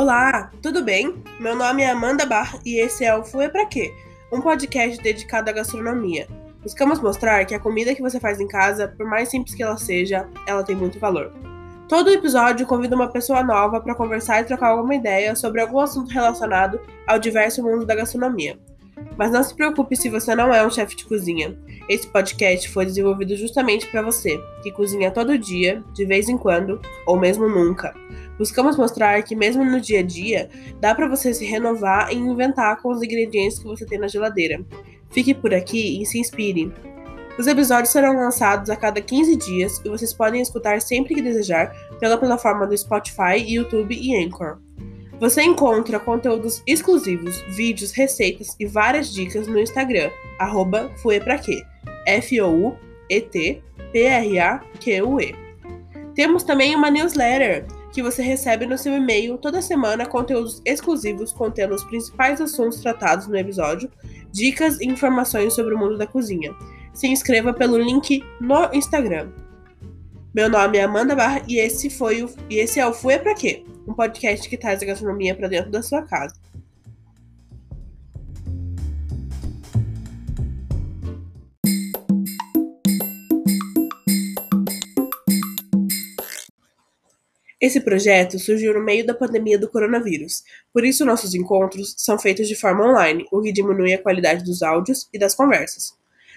Olá, tudo bem? Meu nome é Amanda Bar e esse é o Fui Pra Quê? Um podcast dedicado à gastronomia. Buscamos mostrar que a comida que você faz em casa, por mais simples que ela seja, ela tem muito valor. Todo episódio convida uma pessoa nova para conversar e trocar alguma ideia sobre algum assunto relacionado ao diverso mundo da gastronomia. Mas não se preocupe se você não é um chefe de cozinha. Esse podcast foi desenvolvido justamente para você, que cozinha todo dia, de vez em quando, ou mesmo nunca. Buscamos mostrar que mesmo no dia a dia, dá para você se renovar e inventar com os ingredientes que você tem na geladeira. Fique por aqui e se inspire. Os episódios serão lançados a cada 15 dias e vocês podem escutar sempre que desejar pela plataforma do Spotify, YouTube e Anchor. Você encontra conteúdos exclusivos, vídeos, receitas e várias dicas no Instagram, arroba Fuepraque, F-O-U-E-T-P-R-A-Q-U-E. Temos também uma newsletter que você recebe no seu e-mail toda semana conteúdos exclusivos contendo os principais assuntos tratados no episódio, dicas e informações sobre o mundo da cozinha se inscreva pelo link no Instagram. Meu nome é Amanda Barra e esse foi o e esse é o é Pra Quê? Um podcast que traz a gastronomia para dentro da sua casa. Esse projeto surgiu no meio da pandemia do coronavírus, por isso nossos encontros são feitos de forma online, o que diminui a qualidade dos áudios e das conversas.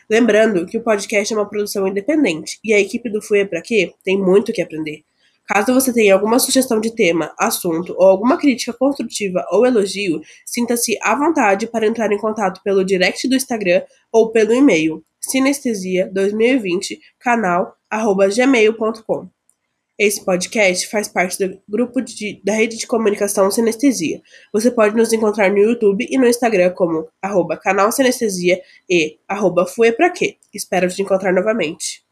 Lembrando que o podcast é uma produção independente e a equipe do Fui é Pra Quê tem muito que aprender. Caso você tenha alguma sugestão de tema, assunto ou alguma crítica construtiva ou elogio, sinta-se à vontade para entrar em contato pelo direct do Instagram ou pelo e-mail sinestesia2020 canal@gmail.com. Esse podcast faz parte do grupo de, da rede de comunicação Sinestesia. Você pode nos encontrar no YouTube e no Instagram como arroba canal Sinestesia e arroba Fui Pra Quê. Espero te encontrar novamente.